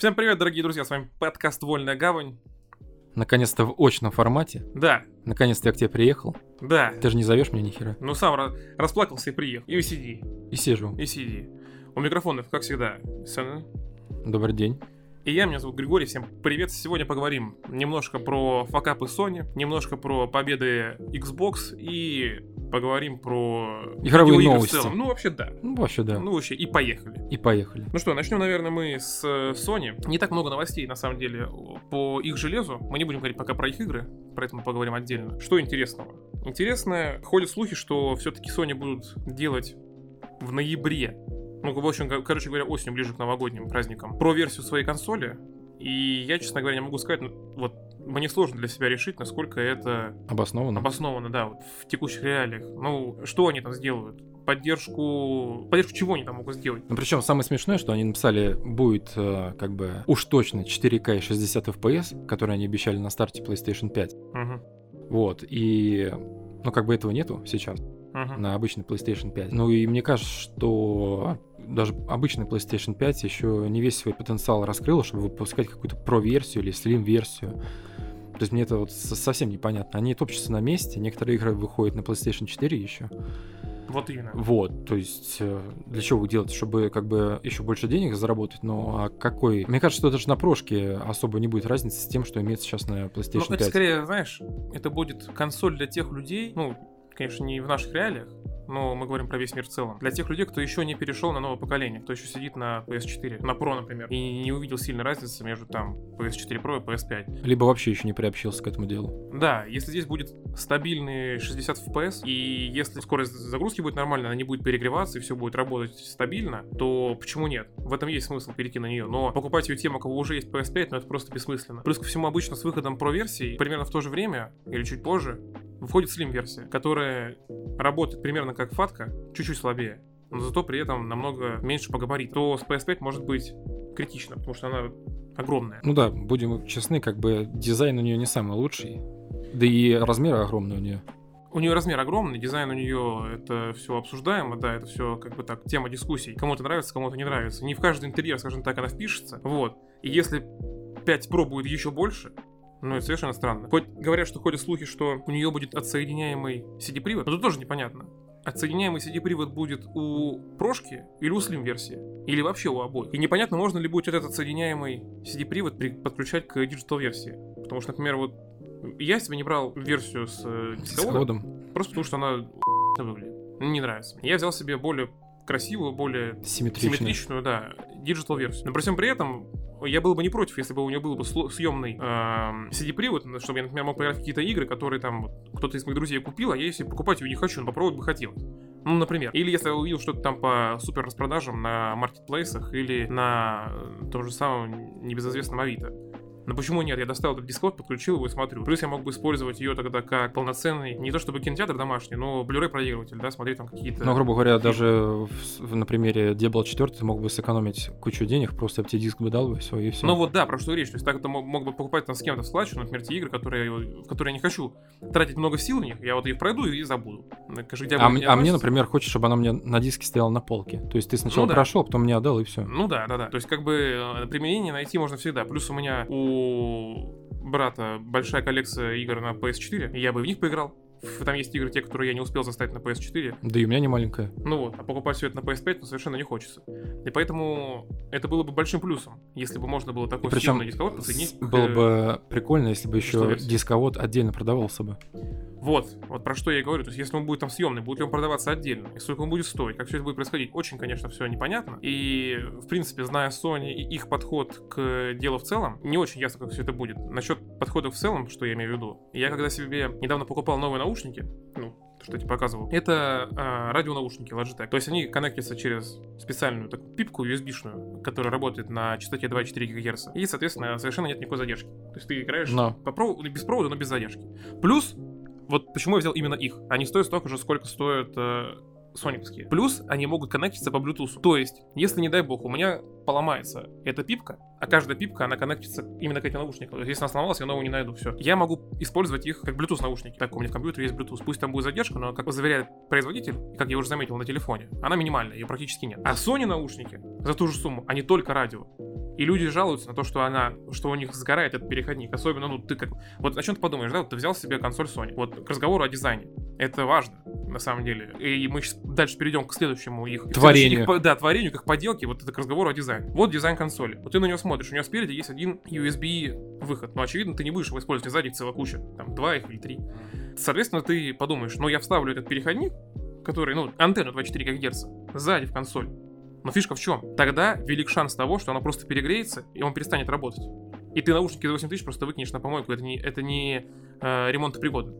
Всем привет, дорогие друзья, с вами подкаст «Вольная гавань». Наконец-то в очном формате. Да, Наконец-то я к тебе приехал. да. Ты же не зовешь меня ни хера. Ну сам ра- расплакался и приехал. И сиди, И сижу. и сиди. У микрофонов, как всегда, Сэна. Добрый день. И я, меня зовут Григорий, всем привет. Сегодня поговорим немножко про факапы Sony, немножко про победы Xbox и поговорим про Игровые видеоигры новости. в целом. Ну, вообще, да. Ну, вообще, да. Ну, вообще, и поехали. И поехали. Ну что, начнем, наверное, мы с э, Sony. Не так много новостей, на самом деле, по их железу. Мы не будем говорить пока про их игры, поэтому поговорим отдельно. Что интересного? Интересно, ходят слухи, что все-таки Sony будут делать в ноябре, ну, в общем, кор- короче говоря, осенью, ближе к новогодним праздникам, про версию своей консоли. И я, честно говоря, не могу сказать, ну, вот мне сложно для себя решить, насколько это Обоснованно. обоснованно, да, вот в текущих реалиях. Ну, что они там сделают? Поддержку... Поддержку чего они там могут сделать? Ну, причем самое смешное, что они написали, будет э, как бы уж точно 4К и 60 FPS, которые они обещали на старте PlayStation 5. Мгм. Вот. И, ну, как бы этого нету сейчас Мгм. на обычный PlayStation 5. Ну, и мне кажется, что даже обычный PlayStation 5 еще не весь свой потенциал раскрыл, чтобы выпускать какую-то Pro-версию или Slim-версию. То есть мне это вот со- совсем непонятно. Они топчутся на месте, некоторые игры выходят на PlayStation 4 еще. Вот именно. Вот, то есть э, для чего вы делаете, чтобы как бы еще больше денег заработать, ну а какой? Мне кажется, что даже на прошке особо не будет разницы с тем, что имеется сейчас на Ну, PlayStation это 5. скорее, знаешь, это будет консоль для тех людей, ну, конечно, не в наших реалиях, но мы говорим про весь мир в целом. Для тех людей, кто еще не перешел на новое поколение, кто еще сидит на PS4, на Pro, например, и не увидел сильной разницы между там PS4 Pro и PS5. Либо вообще еще не приобщился к этому делу. Да, если здесь будет стабильный 60 FPS, и если скорость загрузки будет нормальная, она не будет перегреваться, и все будет работать стабильно, то почему нет? В этом есть смысл перейти на нее. Но покупать ее тем, у кого уже есть PS5, ну это просто бессмысленно. Плюс ко всему, обычно с выходом Pro-версии, примерно в то же время, или чуть позже, выходит Slim-версия, которая работает примерно как фатка, чуть-чуть слабее, но зато при этом намного меньше по габариту. То с PS5 может быть критично, потому что она огромная. Ну да, будем честны, как бы дизайн у нее не самый лучший. Да и размеры огромные у нее. У нее размер огромный, дизайн у нее это все обсуждаемо, да, это все как бы так тема дискуссий. Кому-то нравится, кому-то не нравится. Не в каждый интерьер, скажем так, она впишется. Вот. И если 5 Pro будет еще больше, ну это совершенно странно. Хоть говорят, что ходят слухи, что у нее будет отсоединяемый CD-привод, но тут тоже непонятно. Отсоединяемый CD-привод будет у прошки или у Slim версии, или вообще у обоих. И непонятно, можно ли будет этот отсоединяемый CD-привод при- подключать к digital версии. Потому что, например, вот я себе не брал версию с э, дисководом, ходом Просто потому что она выглядит. Не нравится. Я взял себе более красивую, более симметричный. симметричную, да, digital версию. Но при всем при этом я был бы не против, если бы у нее был бы съемный эм, CD-привод, чтобы я, например, мог поиграть в какие-то игры, которые там кто-то из моих друзей купил, а я если покупать ее не хочу, но попробовать бы хотел. Ну, например. Или если я увидел что-то там по супер распродажам на маркетплейсах или на э, том же самом небезызвестном Авито. Но почему нет? Я достал этот дисковод, подключил его и смотрю. Плюс я мог бы использовать ее тогда как полноценный, не то чтобы кинотеатр домашний, но Blu-ray проигрыватель, да, смотреть там какие-то... Ну, грубо говоря, даже в, на примере Diablo 4 ты мог бы сэкономить кучу денег, просто оптидиск бы дал бы, все, и все. Ну вот да, про что речь. То есть так это мог, мог бы покупать там с кем-то в складчину, например, те игры, которые, в которые я не хочу тратить много сил в них, я вот их пройду и забуду. Скажи, где а, м- а мне, например, хочешь, чтобы она мне на диске стояла на полке. То есть ты сначала Ну да. прошел, потом мне отдал, и все. Ну да, да, да. То есть как бы э, применение найти можно всегда. Плюс у меня у брата большая коллекция игр на PS4, и я бы в них поиграл. Там есть игры, те, которые я не успел заставить на PS4. Да и у меня не маленькая. Ну вот, а покупать все это на PS5 ну, совершенно не хочется. И поэтому это было бы большим плюсом, если бы можно было такой Причем дисковод подсоединить. к- было бы прикольно, если бы еще дисковод отдельно продавался бы. Вот, вот про что я и говорю. То есть, если он будет там съемный, будет ли он продаваться отдельно, и сколько он будет стоить, как все это будет происходить, очень, конечно, все непонятно. И, в принципе, зная Sony и их подход к делу в целом, не очень ясно, как все это будет. Насчет подхода в целом, что я имею в виду, я когда себе недавно покупал новые наушники, ну, то, что я тебе показывал, это а, радионаушники Logitech. То есть они коннектятся через специальную такую пипку USB-шную, которая работает на частоте 2,4 ГГц. И, соответственно, совершенно нет никакой задержки. То есть ты играешь Но. по проводу, без провода, но без задержки. Плюс вот почему я взял именно их. Они стоят столько же, сколько стоят э, сониковские. Плюс они могут коннектиться по Bluetooth. То есть, если, не дай бог, у меня поломается эта пипка, а каждая пипка, она коннектится именно к этим наушникам. То есть, если она сломалась, я новую не найду. Все. Я могу использовать их как Bluetooth наушники. Так, у меня в компьютере есть Bluetooth. Пусть там будет задержка, но, как заверяет производитель, как я уже заметил на телефоне, она минимальная, ее практически нет. А Sony наушники за ту же сумму, они только радио. И люди жалуются на то, что она, что у них сгорает этот переходник. Особенно, ну, ты как... Вот о чем ты подумаешь, да? Вот ты взял себе консоль Sony. Вот к разговору о дизайне. Это важно, на самом деле. И мы сейчас дальше перейдем к следующему их... Творению. Их, да, творению, как поделки. Вот это к разговору о дизайне. Вот дизайн консоли. Вот ты на него смотришь. У него спереди есть один USB выход. Но, очевидно, ты не будешь его использовать. Сзади их целая куча. Там два их или три. Соответственно, ты подумаешь, ну, я вставлю этот переходник, который, ну, антенну 2,4 ГГц, сзади в консоль. Но фишка в чем? Тогда велик шанс того, что она просто перегреется, и он перестанет работать. И ты наушники за 8000 просто выкинешь на помойку. Это не, это не э, ремонтопригодно.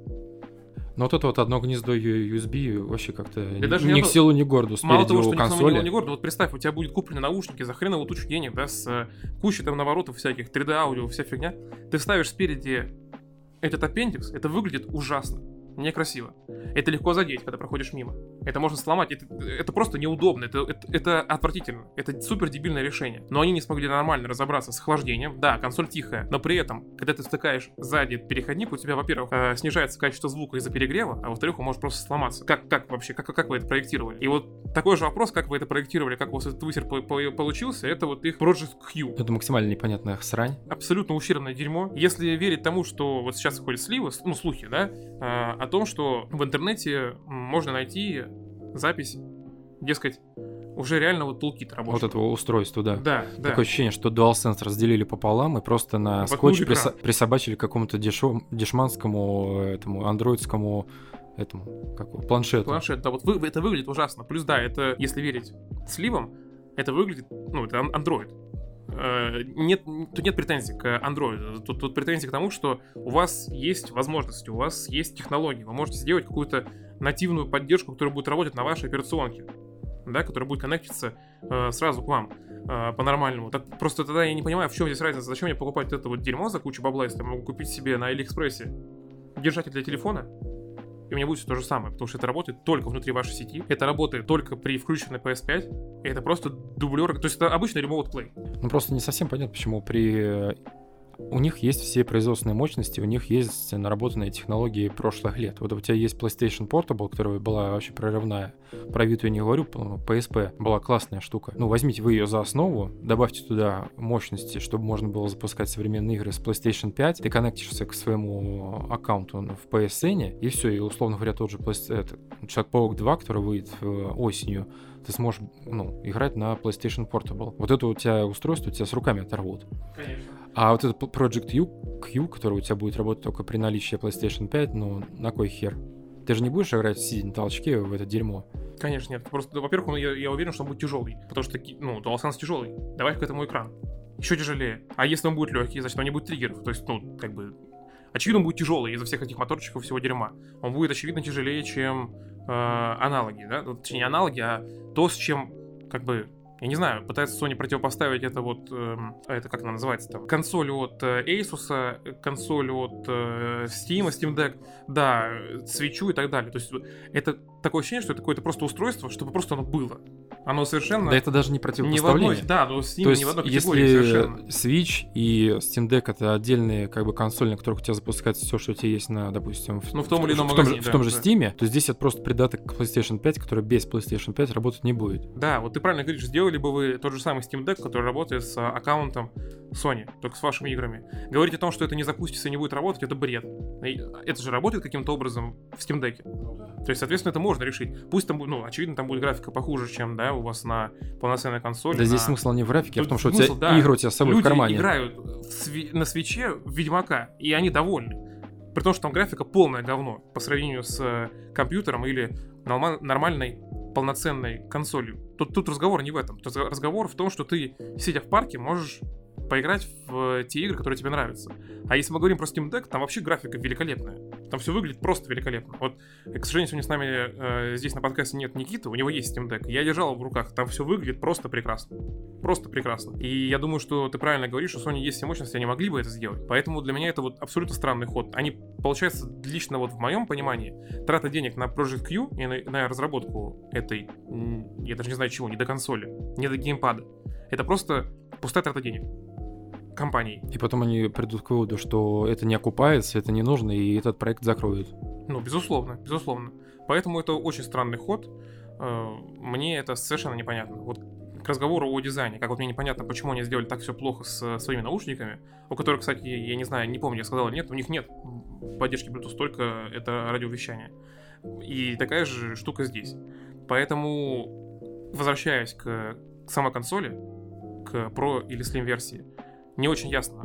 Но вот это вот одно гнездо USB вообще как-то Да даже ни не к одно- силу, ни к городу Мало того, что консоли. не, не гордо, вот представь, у тебя будет куплены наушники за хреновую тучу денег, да, с э, кучей там наворотов всяких, 3D аудио, вся фигня. Ты ставишь спереди этот аппендикс, это выглядит ужасно, некрасиво. Это легко задеть, когда проходишь мимо. Это можно сломать, это, это просто неудобно, это, это, это отвратительно. Это супер дебильное решение. Но они не смогли нормально разобраться с охлаждением. Да, консоль тихая, но при этом, когда ты втыкаешь сзади переходник, у тебя, во-первых, э, снижается качество звука из-за перегрева, а во-вторых, он может просто сломаться. Как, как вообще, как, как вы это проектировали? И вот такой же вопрос, как вы это проектировали, как у вас этот высер по- по- получился, это вот их Project Q. Это максимально непонятная срань. Абсолютно ущербное дерьмо. Если верить тому, что вот сейчас ходят сливы, ну, слухи, да, э, том, что в интернете можно найти запись, дескать, уже реально вот Вот работает. этого устройства, да. Да, да. Такое ощущение, что DualSense разделили пополам и просто на Воткнули скотч приса- присобачили к какому-то дешев- дешманскому этому андроидскому этому как планшету. Планшет, да, вот вы- это выглядит ужасно. Плюс, да, это, если верить сливам, это выглядит, ну, это ан- Android. Э, Нет, тут нет претензий к Android. Тут, тут претензии к тому, что у вас есть возможности, у вас есть технологии. Вы можете сделать какую-то нативную поддержку, которая будет работать на вашей операционке, да, которая будет коннектиться э, сразу к вам э, по-нормальному. Так, просто тогда я не понимаю, в чем здесь разница. Зачем мне покупать это вот дерьмо за кучу бабла, если я могу купить себе на Алиэкспрессе держатель для телефона, и у меня будет все то же самое, потому что это работает только внутри вашей сети, это работает только при включенной PS5, и это просто дублер, то есть это обычный remote play. Ну просто не совсем понятно, почему при у них есть все производственные мощности, у них есть наработанные технологии прошлых лет. Вот у тебя есть PlayStation Portable, которая была вообще прорывная. Про Vita я не говорю, PSP была классная штука. Ну, возьмите вы ее за основу, добавьте туда мощности, чтобы можно было запускать современные игры с PlayStation 5, ты коннектишься к своему аккаунту в PSN, и все, и условно говоря, тот же Человек-паук 2, который выйдет осенью, ты сможешь ну, играть на PlayStation Portable. Вот это у тебя устройство у тебя с руками оторвут. Конечно. А вот этот Project U, Q, который у тебя будет работать только при наличии PlayStation 5, ну, на кой хер? Ты же не будешь играть сидя на толчке в это дерьмо. Конечно, нет. Просто, ну, во-первых, я, я уверен, что он будет тяжелый. Потому что, ну, DualSense тяжелый. Добавь к этому экран. Еще тяжелее. А если он будет легкий, значит, он не будет триггеров. То есть, ну, как бы... Очевидно, он будет тяжелый из-за всех этих моторчиков всего дерьма. Он будет, очевидно, тяжелее, чем э, аналоги, да? Ну, точнее, не аналоги, а то, с чем, как бы, я не знаю, пытается Sony противопоставить это вот, а это как она называется там, консоль от э, Asus, э, консоль от э, Steam, Steam Deck, да, э, свечу и так далее. То есть это такое ощущение, что это какое-то просто устройство, чтобы просто оно было. Оно совершенно Да это даже не не в одной, противопоставление. да, но с ним То есть, не в одной категории совершенно. если Switch и Steam Deck это отдельные как бы консоли, на которых у тебя запускается все, что у тебя есть на, допустим, Ну, в том или ином в том, магазине, в да, том же да. Steam, то здесь это просто придаток к PlayStation 5, который без PlayStation 5 работать не будет. Да, вот ты правильно говоришь, сделали бы вы тот же самый Steam Deck, который работает с а, аккаунтом Sony, только с вашими играми. Говорить о том, что это не запустится и не будет работать, это бред. Это же работает каким-то образом в Steam Deck. То есть, соответственно, это можно решить. Пусть там, будет, ну, очевидно, там будет графика похуже, чем, да, у вас на полноценной консоли. да здесь на- смысл не в графике, а в Тут том, что у смысл, тебя да. игры у тебя с собой Люди в кармане. играют в сви- на свече в Ведьмака, и они довольны. При том, что там графика полное говно по сравнению с э, компьютером или норма- нормальной полноценной консолью. Тут, тут разговор не в этом. Тут разговор в том, что ты, сидя в парке, можешь поиграть в те игры, которые тебе нравятся. А если мы говорим про Steam Deck, там вообще графика великолепная. Там все выглядит просто великолепно. Вот, к сожалению, сегодня с нами э, здесь на подкасте нет Никиты, у него есть Steam Deck. Я держал в руках, там все выглядит просто прекрасно. Просто прекрасно. И я думаю, что ты правильно говоришь, что Sony есть все мощности, они могли бы это сделать. Поэтому для меня это вот абсолютно странный ход. Они, получается, лично вот в моем понимании, трата денег на Project Q и на, на разработку этой, я даже не знаю чего, не до консоли, не до геймпада. Это просто пустая трата денег компаний. И потом они придут к выводу, что это не окупается, это не нужно, и этот проект закроют. Ну, безусловно, безусловно. Поэтому это очень странный ход. Э, мне это совершенно непонятно. Вот к разговору о дизайне, как вот мне непонятно, почему они сделали так все плохо с своими наушниками, у которых, кстати, я не знаю, не помню, я сказал нет, у них нет поддержки Bluetooth, только это радиовещание. И такая же штука здесь. Поэтому, возвращаясь к, к самой консоли, к Pro или Slim версии, не очень ясно.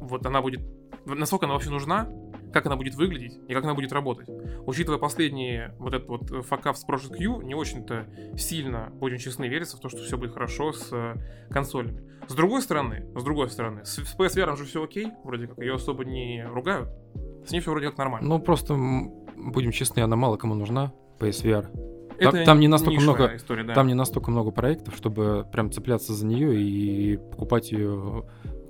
Вот она будет... Насколько она вообще нужна, как она будет выглядеть и как она будет работать. Учитывая последние вот этот вот факап с Project Q, не очень-то сильно, будем честны, верится в то, что все будет хорошо с э, консолями. С другой стороны, с другой стороны, с, с PSVR же все окей, вроде как, ее особо не ругают. С ней все вроде как нормально. Ну, просто, будем честны, она мало кому нужна, PSVR. Там, там не настолько много, история, да. там не настолько много проектов, чтобы прям цепляться за нее и покупать ее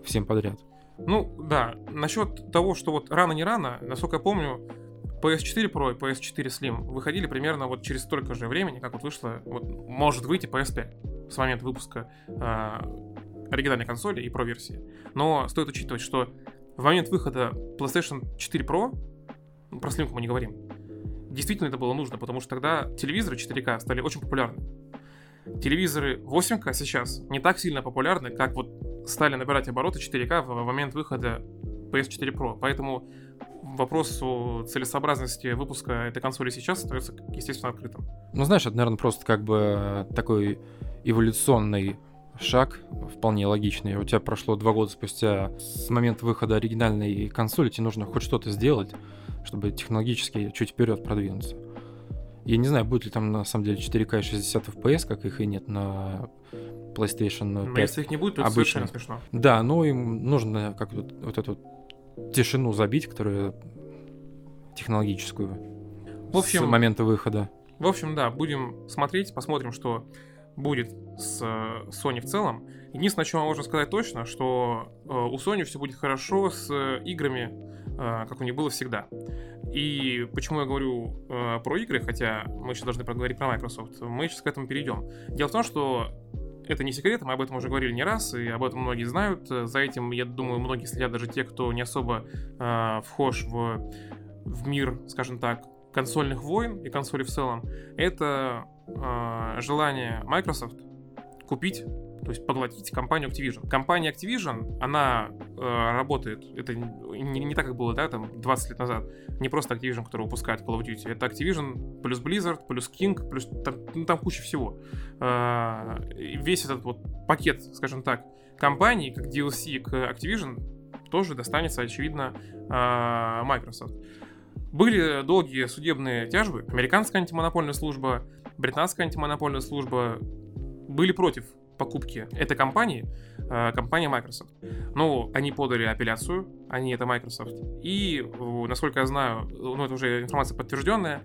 всем подряд. Ну да, насчет того, что вот рано не рано, насколько я помню, PS4 Pro и PS4 Slim выходили примерно вот через столько же времени, как вот вышло, вот может выйти PS5 с момента выпуска э, оригинальной консоли и Pro версии. Но стоит учитывать, что в момент выхода PlayStation 4 Pro, ну, про Slim мы не говорим, действительно это было нужно, потому что тогда телевизоры 4К стали очень популярны. Телевизоры 8К сейчас не так сильно популярны, как вот стали набирать обороты 4К в момент выхода PS4 Pro. Поэтому вопрос о целесообразности выпуска этой консоли сейчас остается, естественно, открытым. Ну, знаешь, это, наверное, просто как бы такой эволюционный шаг, вполне логичный. У тебя прошло два года спустя с момента выхода оригинальной консоли, тебе нужно хоть что-то сделать, чтобы технологически чуть вперед продвинуться. Я не знаю, будет ли там на самом деле 4К и 60 FPS, как их и нет на PlayStation 5. Но если их не будет, то это совершенно смешно. Да, но им нужно как вот, вот эту тишину забить, которая технологическую. В общем, с момента выхода. В общем, да, будем смотреть, посмотрим, что будет с Sony в целом. Единственное, что можно сказать точно, что э, у Sony все будет хорошо с играми, э, как у них было всегда. И почему я говорю э, про игры, хотя мы сейчас должны проговорить про Microsoft, мы сейчас к этому перейдем. Дело в том, что это не секрет, мы об этом уже говорили не раз, и об этом многие знают. За этим, я думаю, многие следят, даже те, кто не особо э, вхож в, в мир, скажем так, консольных войн и консоли в целом. Это э, желание Microsoft купить то есть поглотить компанию Activision. Компания Activision, она э, работает, это не, не так, как было, да, там, 20 лет назад, не просто Activision, который выпускает Call of Duty, это Activision плюс Blizzard, плюс King, плюс там, ну, там куча всего. Э, весь этот вот пакет, скажем так, компаний, как DLC к Activision, тоже достанется, очевидно, э, Microsoft. Были долгие судебные тяжбы. Американская антимонопольная служба, британская антимонопольная служба были против покупки этой компании, э, компания Microsoft. Ну, они подали апелляцию, они это Microsoft. И, насколько я знаю, ну, это уже информация подтвержденная,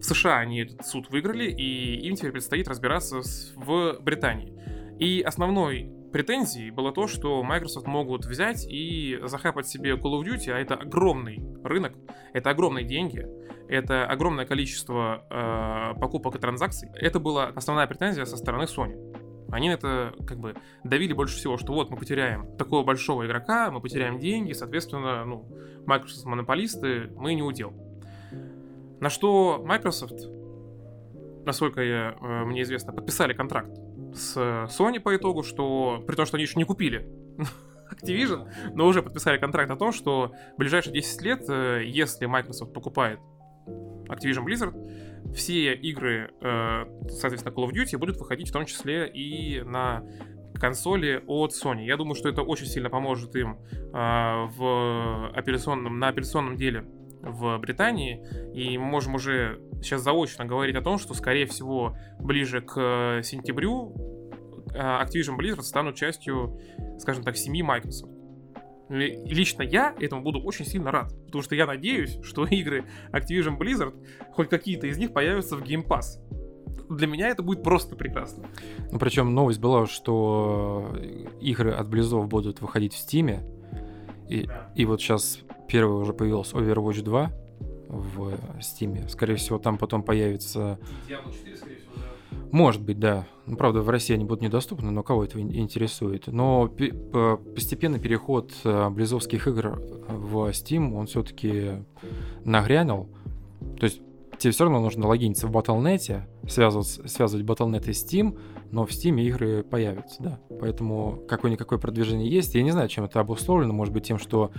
в США они этот суд выиграли, и им теперь предстоит разбираться в Британии. И основной претензией было то, что Microsoft могут взять и захапать себе Call of Duty, а это огромный рынок, это огромные деньги, это огромное количество э, покупок и транзакций. Это была основная претензия со стороны Sony. Они это как бы давили больше всего, что вот мы потеряем такого большого игрока, мы потеряем деньги, соответственно, ну, Microsoft монополисты, мы не удел. На что Microsoft, насколько я, э, мне известно, подписали контракт с Sony по итогу, что при том, что они еще не купили Activision, но уже подписали контракт о том, что в ближайшие 10 лет, э, если Microsoft покупает Activision Blizzard, все игры, э, соответственно, Call of Duty будут выходить в том числе и на консоли от Sony. Я думаю, что это очень сильно поможет им э, в операционном, на операционном деле в Британии, и мы можем уже сейчас заочно говорить о том, что, скорее всего, ближе к сентябрю Activision Blizzard станут частью, скажем так, семьи Microsoft. Лично я этому буду очень сильно рад, потому что я надеюсь, что игры Activision Blizzard, хоть какие-то из них появятся в Game Pass. Для меня это будет просто прекрасно. Ну, причем новость была, что игры от Blizzard будут выходить в Steam, и, да. и вот сейчас первый уже появился Overwatch 2 в Steam. Скорее всего, там потом появится... Diablo 4, скорее всего, да. Может быть, да. Ну, правда, в России они будут недоступны, но кого это интересует. Но постепенный переход э, близовских игр в Steam, он все-таки нагрянул. То есть тебе все равно нужно логиниться в Battle.net, связывать, связывать Battle.net и Steam, но в Steam игры появятся, да. Поэтому какое-никакое продвижение есть. Я не знаю, чем это обусловлено. Может быть, тем, что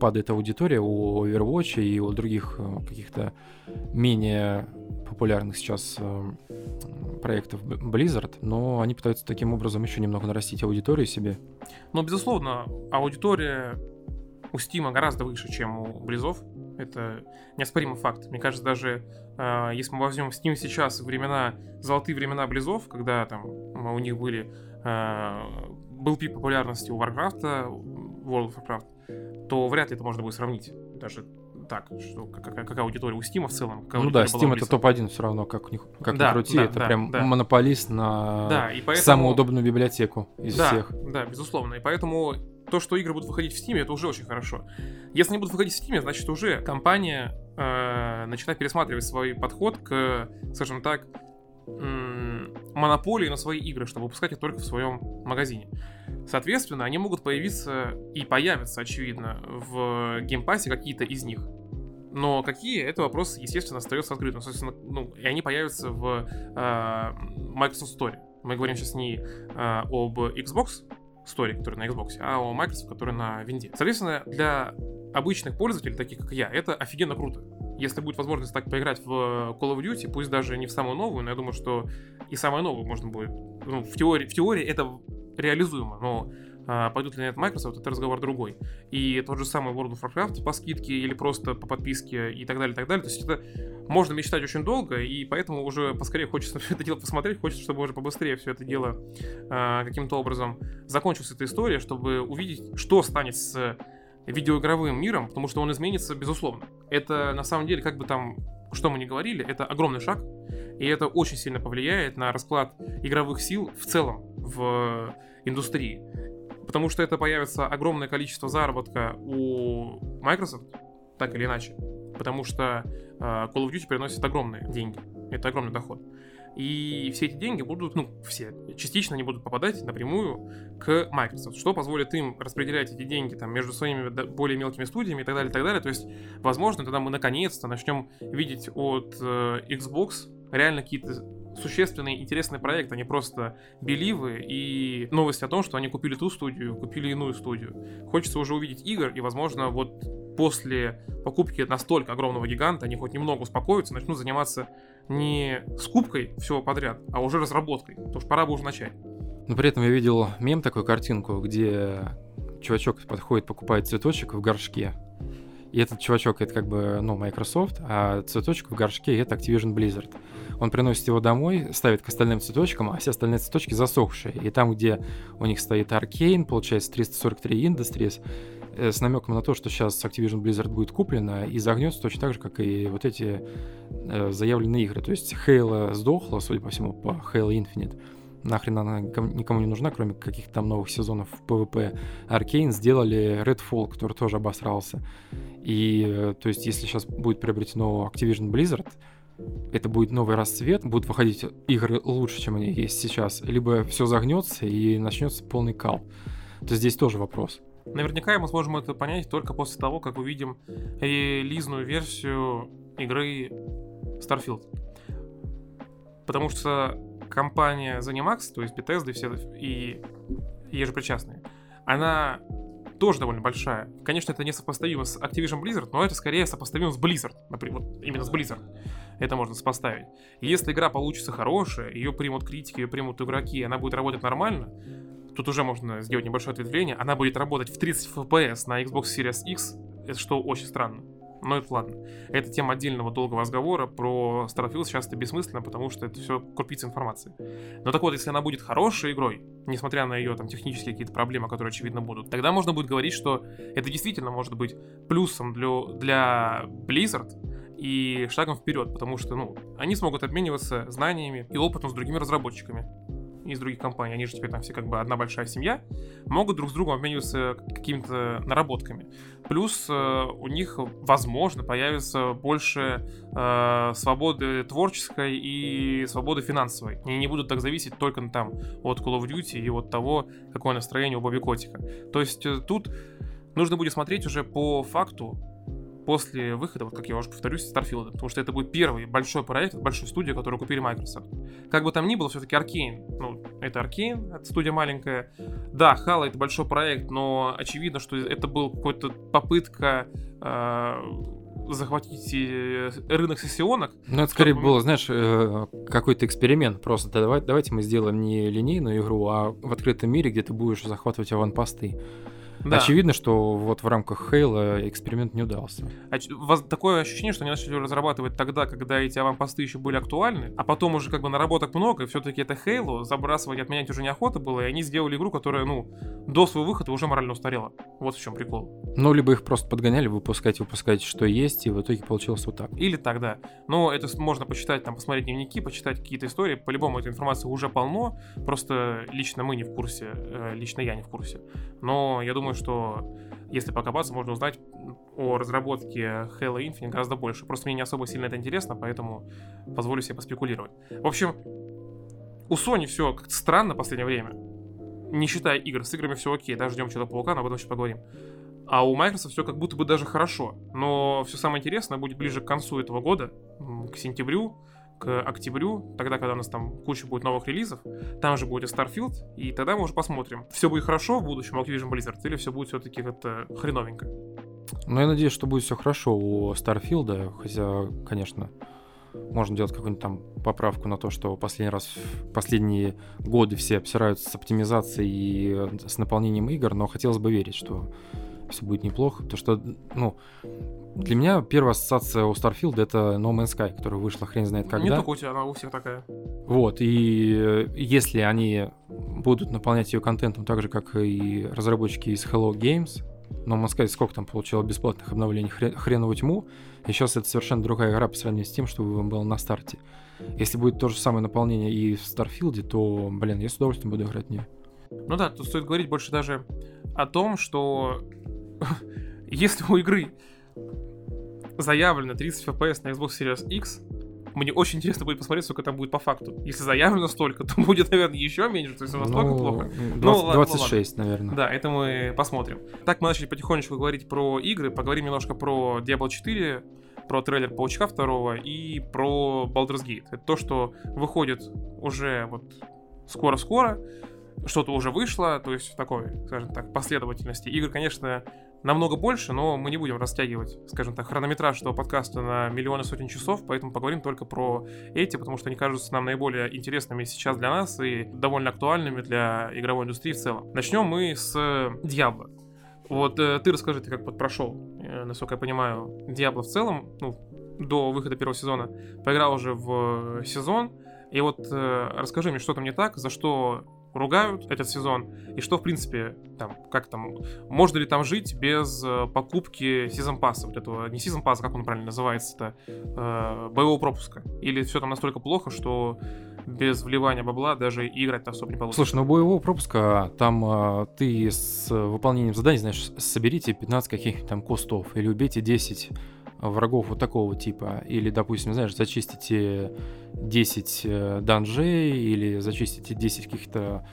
падает аудитория у Overwatch и у других э, каких-то менее популярных сейчас э, проектов Blizzard, но они пытаются таким образом еще немного нарастить аудиторию себе. Ну, безусловно, аудитория у Steam гораздо выше, чем у Близов. Это неоспоримый факт. Мне кажется, даже э, если мы возьмем Steam сейчас времена, золотые времена Близов, когда там у них были э, был пик популярности у Warcraft, World of Warcraft, то вряд ли это можно будет сравнить. Даже так, что какая, какая аудитория у Steam в целом. Ну да, Steam это топ-1 все равно, как, как да, ни крути, да, это да, прям да. монополист на да, и поэтому... самую удобную библиотеку из да, всех. Да, безусловно. И поэтому то, что игры будут выходить в Steam, это уже очень хорошо. Если они будут выходить в Steam, значит уже компания э, начинает пересматривать свой подход к, скажем так, монополии на свои игры, чтобы выпускать их только в своем магазине. Соответственно, они могут появиться и появятся, очевидно, в Game Pass е какие-то из них. Но какие, это вопрос, естественно, остается открытым. Собственно, ну, и они появятся в э, Microsoft Store. Мы говорим сейчас не э, об Xbox Store, который на Xbox, а о Microsoft, который на Винде. Соответственно, для обычных пользователей, таких как я, это офигенно круто. Если будет возможность так поиграть в Call of Duty, пусть даже не в самую новую, но я думаю, что и самую новую можно будет. Ну, в теории, в теории это реализуемо, но пойдут ли на это Microsoft, это разговор другой. И тот же самый World of Warcraft по скидке или просто по подписке и так далее, и так далее. То есть это можно мечтать очень долго, и поэтому уже поскорее хочется все это дело посмотреть, хочется, чтобы уже побыстрее все это дело а, каким-то образом закончилась эта история, чтобы увидеть, что станет с видеоигровым миром, потому что он изменится, безусловно. Это на самом деле, как бы там, что мы ни говорили, это огромный шаг, и это очень сильно повлияет на расклад игровых сил в целом в индустрии. Потому что это появится огромное количество заработка у Microsoft, так или иначе. Потому что э, Call of Duty приносит огромные деньги. Это огромный доход. И все эти деньги будут, ну, все, частично они будут попадать напрямую к Microsoft, что позволит им распределять эти деньги там между своими более мелкими студиями и так далее, и так далее. То есть, возможно, тогда мы наконец-то начнем видеть от э, Xbox реально какие-то существенные, интересные проекты, а не просто беливы и новости о том, что они купили ту студию, купили иную студию. Хочется уже увидеть игр, и, возможно, вот после покупки настолько огромного гиганта они хоть немного успокоятся, начнут заниматься не скупкой всего подряд, а уже разработкой. Потому что пора бы уже начать. Но при этом я видел мем, такую картинку, где чувачок подходит, покупает цветочек в горшке. И этот чувачок это как бы, ну, Microsoft, а цветочек в горшке это Activision Blizzard. Он приносит его домой, ставит к остальным цветочкам, а все остальные цветочки засохшие. И там, где у них стоит Arcane, получается 343 Industries, Э, с намеком на то, что сейчас Activision Blizzard будет куплена и загнется точно так же, как и вот эти э, заявленные игры. То есть Halo сдохла, судя по всему, по Halo Infinite. Нахрен она никому не нужна, кроме каких-то там новых сезонов в PvP. Arcane сделали Redfall, который тоже обосрался. И, э, то есть, если сейчас будет приобретено Activision Blizzard, это будет новый расцвет, будут выходить игры лучше, чем они есть сейчас, либо все загнется и начнется полный кал. То здесь тоже вопрос. Наверняка мы сможем это понять только после того, как увидим релизную версию игры Starfield. Потому что компания ZeniMax, то есть Bethesda и все и ей же причастные, она тоже довольно большая. Конечно, это не сопоставимо с Activision Blizzard, но это скорее сопоставимо с Blizzard, например, вот именно с Blizzard. Это можно сопоставить. И если игра получится хорошая, ее примут критики, ее примут игроки, она будет работать нормально, Тут уже можно сделать небольшое ответвление. Она будет работать в 30 FPS на Xbox Series X, это что очень странно. Но это ладно. Это тема отдельного долгого разговора. Про Starfield сейчас это бессмысленно, потому что это все крупица информации. Но так вот, если она будет хорошей игрой, несмотря на ее там технические какие-то проблемы, которые очевидно будут, тогда можно будет говорить, что это действительно может быть плюсом для, для Blizzard, и шагом вперед, потому что, ну, они смогут обмениваться знаниями и опытом с другими разработчиками из других компаний, они же теперь там все как бы одна большая семья, могут друг с другом обмениваться какими-то наработками. Плюс э, у них, возможно, появится больше э, свободы творческой и свободы финансовой. Они не будут так зависеть только там от Call of Duty и от того, какое настроение у Бобби Котика. То есть э, тут нужно будет смотреть уже по факту, после выхода, вот как я уже повторюсь, Starfield, потому что это будет первый большой проект, большой студия, которую купили Microsoft. Как бы там ни было, все-таки Arkane, ну, это Arkane, это студия маленькая. Да, Halo это большой проект, но очевидно, что это был какой-то попытка э, захватить э, рынок сессионок. Ну, это скорее было, знаешь, э, какой-то эксперимент просто. Давай, давайте мы сделаем не линейную игру, а в открытом мире, где ты будешь захватывать аванпосты. Да. Очевидно, что вот в рамках Хейла эксперимент не удался. Такое ощущение, что они начали разрабатывать тогда, когда эти аванпосты еще были актуальны, а потом уже как бы наработок много, и все-таки это Хейлу забрасывать, отменять уже неохота было, и они сделали игру, которая, ну, до своего выхода уже морально устарела. Вот в чем прикол. Ну, либо их просто подгоняли выпускать, выпускать, что есть, и в итоге получилось вот так. Или тогда. Но это можно почитать, там, посмотреть дневники, почитать какие-то истории. По-любому этой информации уже полно, просто лично мы не в курсе, э, лично я не в курсе. Но я думаю, что если покопаться, можно узнать о разработке Halo Infinite гораздо больше. Просто мне не особо сильно это интересно, поэтому позволю себе поспекулировать. В общем, у Sony все как-то странно в последнее время. Не считая игр, с играми все окей, даже ждем что-то паука, но об этом еще поговорим. А у Microsoft все как будто бы даже хорошо. Но все самое интересное будет ближе к концу этого года, к сентябрю, к октябрю, тогда, когда у нас там куча будет новых релизов, там же будет и Starfield, и тогда мы уже посмотрим, все будет хорошо в будущем Activision Blizzard, или все будет все-таки как-то хреновенько. Ну, я надеюсь, что будет все хорошо у Starfield, хотя, конечно, можно делать какую-нибудь там поправку на то, что последний раз, последние годы все обсираются с оптимизацией и с наполнением игр, но хотелось бы верить, что все будет неплохо, потому что, ну, для меня первая ассоциация у Starfield это No Man's Sky, которая вышла хрен знает когда. Не только у тебя, она у всех такая. Вот, и э, если они будут наполнять ее контентом так же, как и разработчики из Hello Games, No Man's Sky сколько там получило бесплатных обновлений, хрен, хреновую тьму, и сейчас это совершенно другая игра по сравнению с тем, что было на старте. Если будет то же самое наполнение и в Starfield, то, блин, я с удовольствием буду играть в нее. Ну да, тут стоит говорить больше даже о том, что если у игры заявлено 30 FPS на Xbox Series X, мне очень интересно будет посмотреть, сколько там будет по факту. Если заявлено столько, то будет, наверное, еще меньше, то есть настолько ну, плохо. 20, ну, ладно, 26, ладно. наверное. Да, это мы посмотрим. Так мы начали потихонечку говорить про игры, поговорим немножко про Diablo 4, про трейлер Паучка 2 и про Baldur's Gate. Это то, что выходит уже вот скоро-скоро, что-то уже вышло, то есть в такой, скажем так, последовательности. Игр, конечно, намного больше, но мы не будем растягивать, скажем так, хронометраж этого подкаста на миллионы сотен часов, поэтому поговорим только про эти, потому что они кажутся нам наиболее интересными сейчас для нас и довольно актуальными для игровой индустрии в целом. Начнем мы с Diablo. Вот э, ты расскажи, ты как вот прошел, э, насколько я понимаю, Diablo в целом, ну, до выхода первого сезона, поиграл уже в сезон, и вот э, расскажи мне, что там не так, за что ругают этот сезон, и что, в принципе, там, как там, можно ли там жить без э, покупки сезон пасса, вот этого, не сезон пасса, как он правильно называется-то, э, боевого пропуска, или все там настолько плохо, что без вливания бабла даже играть особо не получится. Слушай, ну боевого пропуска, там э, ты с выполнением заданий, знаешь, соберите 15 каких-нибудь там кустов или убейте 10 врагов вот такого типа, или, допустим, знаешь, зачистите 10 э, данжей, или зачистите 10 каких-то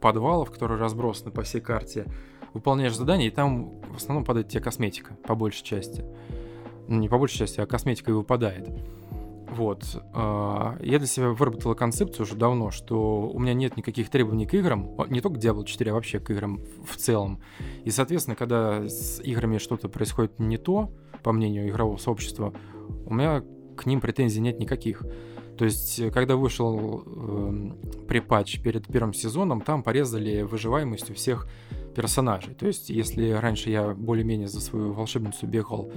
подвалов, которые разбросаны по всей карте, выполняешь задание, и там в основном падает тебе косметика, по большей части. Ну, не по большей части, а косметика и выпадает. Вот. А, я для себя выработала концепцию уже давно, что у меня нет никаких требований к играм, не только к Diablo 4, а вообще к играм в целом. И, соответственно, когда с играми что-то происходит не то, по мнению игрового сообщества, у меня к ним претензий нет никаких. То есть, когда вышел э, припатч перед первым сезоном, там порезали выживаемость у всех персонажей. То есть, если раньше я более-менее за свою волшебницу бегал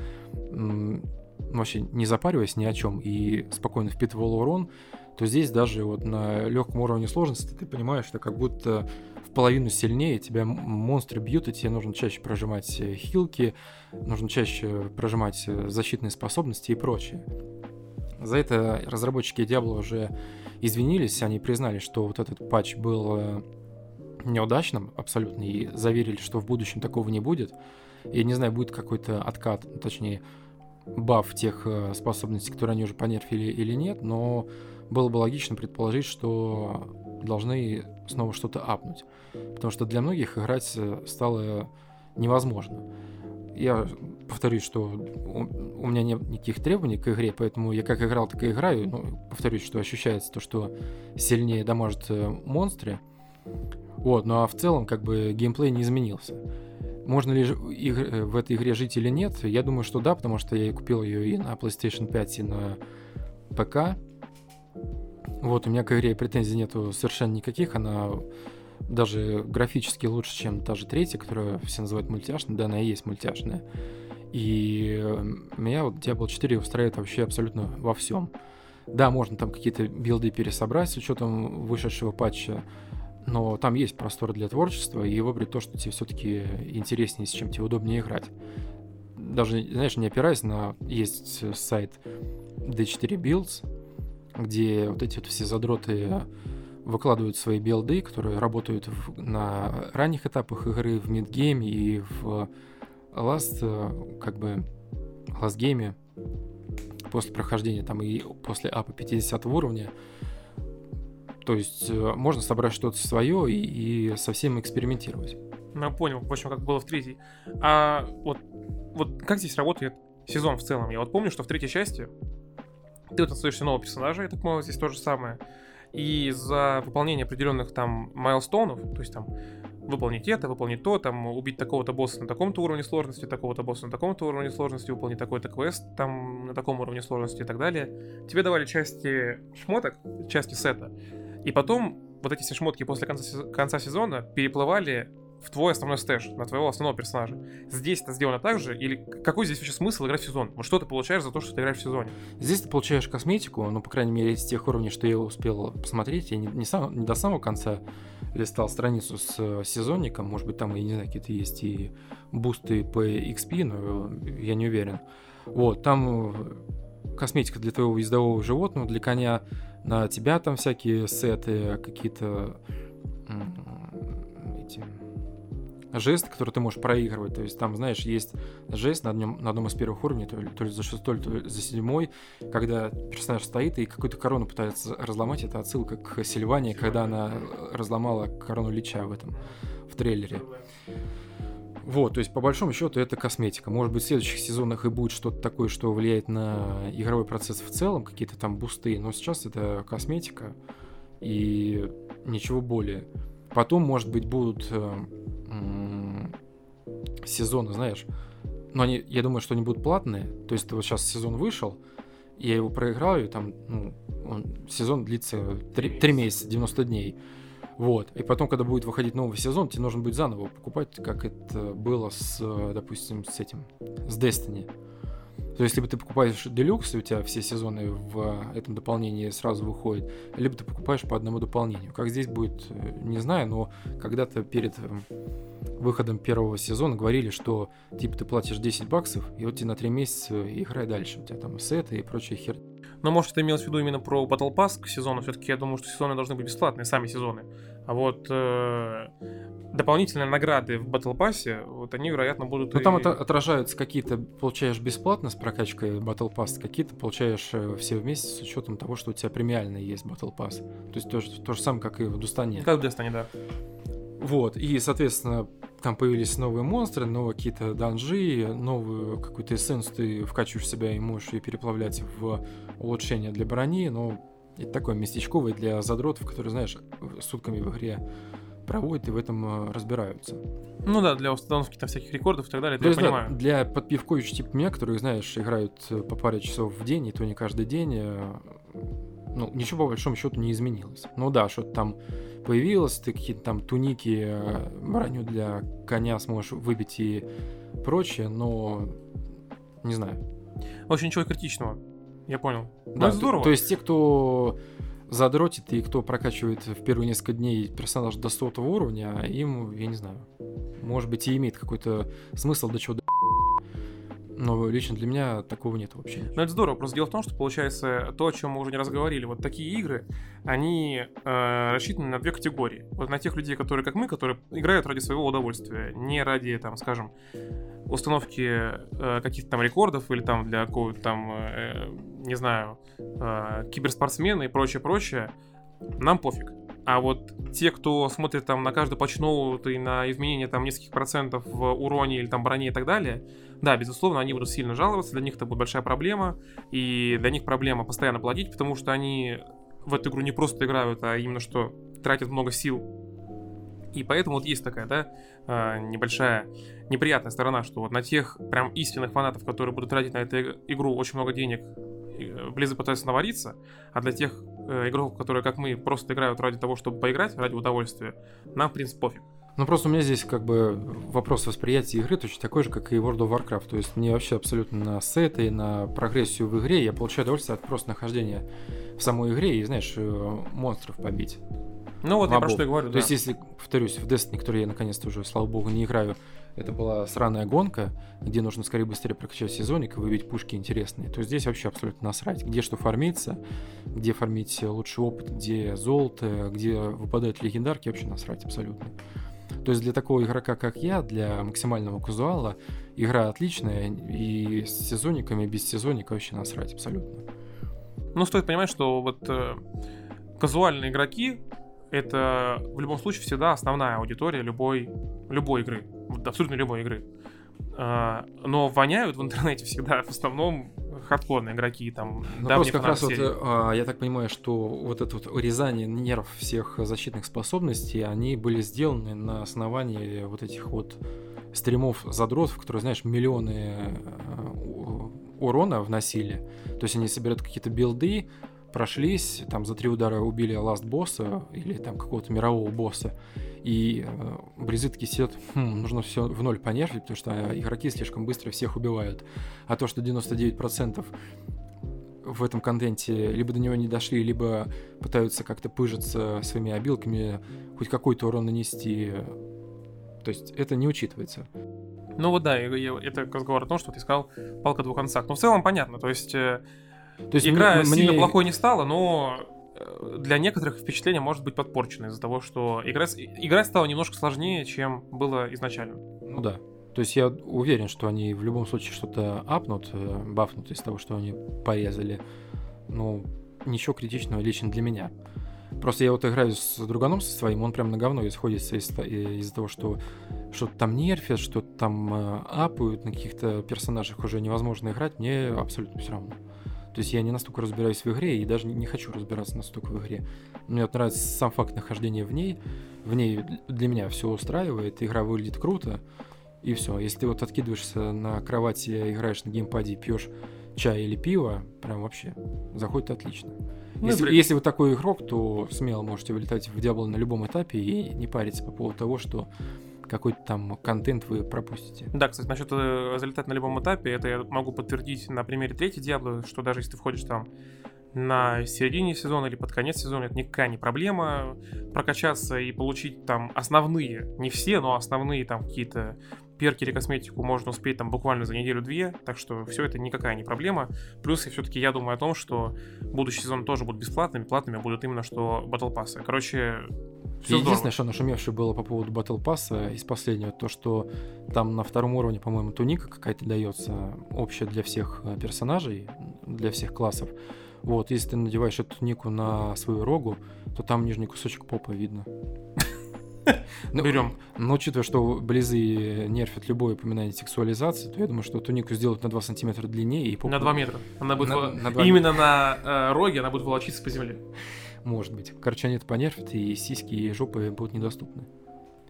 вообще не запариваясь ни о чем и спокойно впитывал урон, то здесь даже вот на легком уровне сложности ты понимаешь, что как будто половину сильнее тебя монстры бьют, и тебе нужно чаще прожимать э, хилки, нужно чаще прожимать э, защитные способности и прочее. За это разработчики Diablo уже извинились, они признали, что вот этот патч был э, неудачным абсолютно и заверили, что в будущем такого не будет. Я не знаю, будет какой-то откат, точнее, баф тех способностей, которые они уже понерфили или нет, но было бы логично предположить, что должны снова что-то апнуть. Потому что для многих играть э, стало невозможно. Я повторюсь, что у, меня нет никаких требований к игре, поэтому я как играл, так и играю. Ну, повторюсь, что ощущается то, что сильнее дамажат э, монстры. Вот, ну а в целом, как бы, геймплей не изменился. Можно ли э, в этой игре жить или нет? Я думаю, что да, потому что я купил ее и на PlayStation 5, и на ПК. Вот, у меня к игре претензий нету совершенно никаких, она даже графически лучше, чем та же третья, которую все называют мультяшной, да, она и есть мультяшная. И меня вот Diablo 4 устраивает вообще абсолютно во всем. Да, можно там какие-то билды пересобрать с учетом вышедшего патча, но там есть простор для творчества и выбрать то, что тебе все-таки интереснее, с чем тебе удобнее играть. Даже, знаешь, не опираясь на... Есть сайт D4 Builds, где вот эти вот все задроты выкладывают свои билды, которые работают в, на ранних этапах игры, в мидгейме и в last, э, как бы, last гейме после прохождения там и после апа 50 уровня. То есть э, можно собрать что-то свое и, и со всем экспериментировать. Ну, понял, в общем, как было в третьей. А вот, вот как здесь работает сезон в целом? Я вот помню, что в третьей части ты вот остаешься нового персонажа, я так понимаю, здесь то же самое. И за выполнение определенных там майлстоунов, то есть там выполнить это, выполнить то, там убить такого-то босса на таком-то уровне сложности, такого-то босса на таком-то уровне сложности, выполнить такой-то квест там на таком уровне сложности и так далее. Тебе давали части шмоток, части сета, и потом вот эти все шмотки после конца, конца сезона переплывали в твой основной stash, на твоего основного персонажа. Здесь это сделано так же? Или какой здесь вообще смысл играть в сезон? Вот что ты получаешь за то, что ты играешь в сезоне? Здесь ты получаешь косметику, ну, по крайней мере, из тех уровней, что я успел посмотреть. Я не, не, сам, не до самого конца листал страницу с э, сезонником. Может быть, там, я не знаю, какие-то есть и бусты по XP, но я не уверен. Вот, там э, косметика для твоего ездового животного, для коня, на тебя там всякие сеты, какие-то эти жест, который ты можешь проигрывать. То есть там, знаешь, есть жест на, одном, на одном из первых уровней, то ли, то ли за шестой, то ли за седьмой, когда персонаж стоит и какую-то корону пытается разломать. Это отсылка к Сильвании, когда она разломала корону Лича в этом, в трейлере. Вот, то есть по большому счету это косметика. Может быть в следующих сезонах и будет что-то такое, что влияет на игровой процесс в целом, какие-то там бусты, но сейчас это косметика и ничего более. Потом, может быть, будут э, сезоны, знаешь. Но они, я думаю, что они будут платные. То есть вот сейчас сезон вышел, я его проиграл, и там ну, он, сезон длится 3, 3 месяца, 90 дней. Вот. И потом, когда будет выходить новый сезон, тебе нужно будет заново покупать, как это было с, допустим, с этим, с Destiny. То есть, либо ты покупаешь делюкс, и у тебя все сезоны в этом дополнении сразу выходят, либо ты покупаешь по одному дополнению. Как здесь будет, э, не знаю, но когда-то перед эм, выходом первого сезона говорили, что типа ты платишь 10 баксов, и вот тебе на 3 месяца играй дальше. У тебя там сеты и прочая хер. Но может это имелось в виду именно про Battle Pass к сезону? Все-таки я думаю, что сезоны должны быть бесплатные, сами сезоны. А вот э, дополнительные награды в Battle Pass, вот они, вероятно, будут... Ну, и... там это отражаются какие-то, получаешь бесплатно с прокачкой Battle Pass, какие-то получаешь э, все вместе с учетом того, что у тебя премиальный есть Battle Pass. То есть то, то же самое, как и в Дустане. Как в Дустане, да. Вот, и, соответственно, там появились новые монстры, новые какие-то данжи, новую какую-то эссенцию ты вкачиваешь в себя и можешь ее переплавлять в улучшение для брони, но это такое местечковое для задротов, которые, знаешь, сутками в игре проводят и в этом э, разбираются. Ну да, для установки там всяких рекордов и так далее, это я понимаю. Да, для подпивковичей типа меня, которые, знаешь, играют э, по паре часов в день, и то не каждый день, э, Ну, ничего по большому счету не изменилось. Ну да, что-то там появилось, ты какие-то там туники, броню для коня сможешь выбить и прочее, но не знаю. Очень ничего критичного. Я понял. Да, ну, здорово. То, то есть те, кто задротит и кто прокачивает в первые несколько дней персонажа до 100 уровня, им, я не знаю, может быть и имеет какой-то смысл до чего но лично для меня такого нет вообще. Ну, это здорово. Просто дело в том, что получается то, о чем мы уже не раз говорили. Вот такие игры, они э, рассчитаны на две категории. Вот на тех людей, которые, как мы, которые играют ради своего удовольствия, не ради, там, скажем, установки э, каких-то там рекордов или там для какого-то там, э, не знаю, э, киберспортсмена и прочее-прочее, нам пофиг. А вот те, кто смотрит там на каждый патчноут и на изменение там нескольких процентов в уроне или там броне и так далее, да, безусловно, они будут сильно жаловаться, для них это будет большая проблема, и для них проблема постоянно платить, потому что они в эту игру не просто играют, а именно что тратят много сил. И поэтому вот есть такая, да, а, небольшая неприятная сторона, что вот на тех прям истинных фанатов, которые будут тратить на эту игру очень много денег, Близы пытаются навариться, а для тех э, игроков, которые, как мы, просто играют ради того, чтобы поиграть, ради удовольствия, нам, в принципе, пофиг. Ну просто у меня здесь как бы вопрос восприятия игры точно такой же, как и World of Warcraft. То есть мне вообще абсолютно на сеты, на прогрессию в игре я получаю удовольствие от просто нахождения в самой игре и, знаешь, э, монстров побить. Ну вот я про что и говорю, То да. есть если, повторюсь, в Destiny, который я наконец-то уже, слава богу, не играю, это была сраная гонка, где нужно скорее быстрее прокачать сезоник и выбить пушки интересные, то здесь вообще абсолютно насрать. Где что фармиться, где фармить лучший опыт, где золото, где выпадают легендарки, вообще насрать абсолютно. То есть для такого игрока, как я, для максимального казуала, игра отличная, и с сезониками, и без сезоника вообще насрать абсолютно. Ну, стоит понимать, что вот э, казуальные игроки это в любом случае всегда основная аудитория любой, любой игры, абсолютно любой игры. А, но воняют в интернете всегда в основном хардкорные игроки там. Ну, просто как раз вот, а, я так понимаю, что вот это вот урезание нерв всех защитных способностей, они были сделаны на основании вот этих вот стримов задротов, которые, знаешь, миллионы а, урона вносили. То есть они собирают какие-то билды, прошлись, там за три удара убили ласт босса или там какого-то мирового босса, и э, Бризы такие сидят, хм, нужно все в ноль понервить, потому что игроки слишком быстро всех убивают. А то, что 99% в этом контенте либо до него не дошли, либо пытаются как-то пыжиться своими обилками, хоть какой-то урон нанести, то есть это не учитывается. Ну вот да, это разговор о том, что ты сказал палка двух концах. Но в целом понятно, то есть э, то есть игра мне, сильно мне... плохой не стала, но э, для некоторых впечатление может быть подпорчено из-за того, что игра, игра стала немножко сложнее, чем было изначально. Ну да. То есть я уверен, что они в любом случае что-то апнут, э, бафнут из того, что они порезали. Ну, ничего критичного лично для меня. Просто я вот играю с друганом со своим, он прям на говно исходится из- из-за того, что что-то там нерфят, что-то там э, апают, на каких-то персонажах уже невозможно играть, мне абсолютно все равно. То есть я не настолько разбираюсь в игре и даже не хочу разбираться настолько в игре. Мне вот нравится сам факт нахождения в ней. В ней для меня все устраивает, игра выглядит круто, и все. Если ты вот откидываешься на кровати, играешь на геймпаде, пьешь чай или пиво, прям вообще заходит отлично. Ну, если, при... если вы такой игрок, то смело можете вылетать в Диабло на любом этапе и не париться по поводу того, что какой-то там контент вы пропустите. Да, кстати, насчет э, залетать на любом этапе, это я могу подтвердить на примере третьей Диабло, что даже если ты входишь там на середине сезона или под конец сезона, это никакая не проблема прокачаться и получить там основные, не все, но основные там какие-то перки или косметику можно успеть там буквально за неделю-две, так что все это никакая не проблема. Плюс, и все-таки я думаю о том, что будущий сезон тоже будет бесплатными, платными будут именно что батл пассы. Короче, все Единственное, что нашумевшее было по поводу Battle Pass из последнего, то, что там на втором уровне, по-моему, туника какая-то дается, общая для всех э, персонажей, для всех классов. Вот, если ты надеваешь эту тунику на свою рогу, то там нижний кусочек попа видно. Ну, Берем. Но учитывая, что близы нерфят любое упоминание сексуализации, то я думаю, что тунику сделают на 2 сантиметра длиннее и попу... На 2 метра. Она будет на, во... на 2 Именно на э, роге она будет волочиться по земле. Может быть. Короче, они это понерфят, и сиськи и жопы будут недоступны.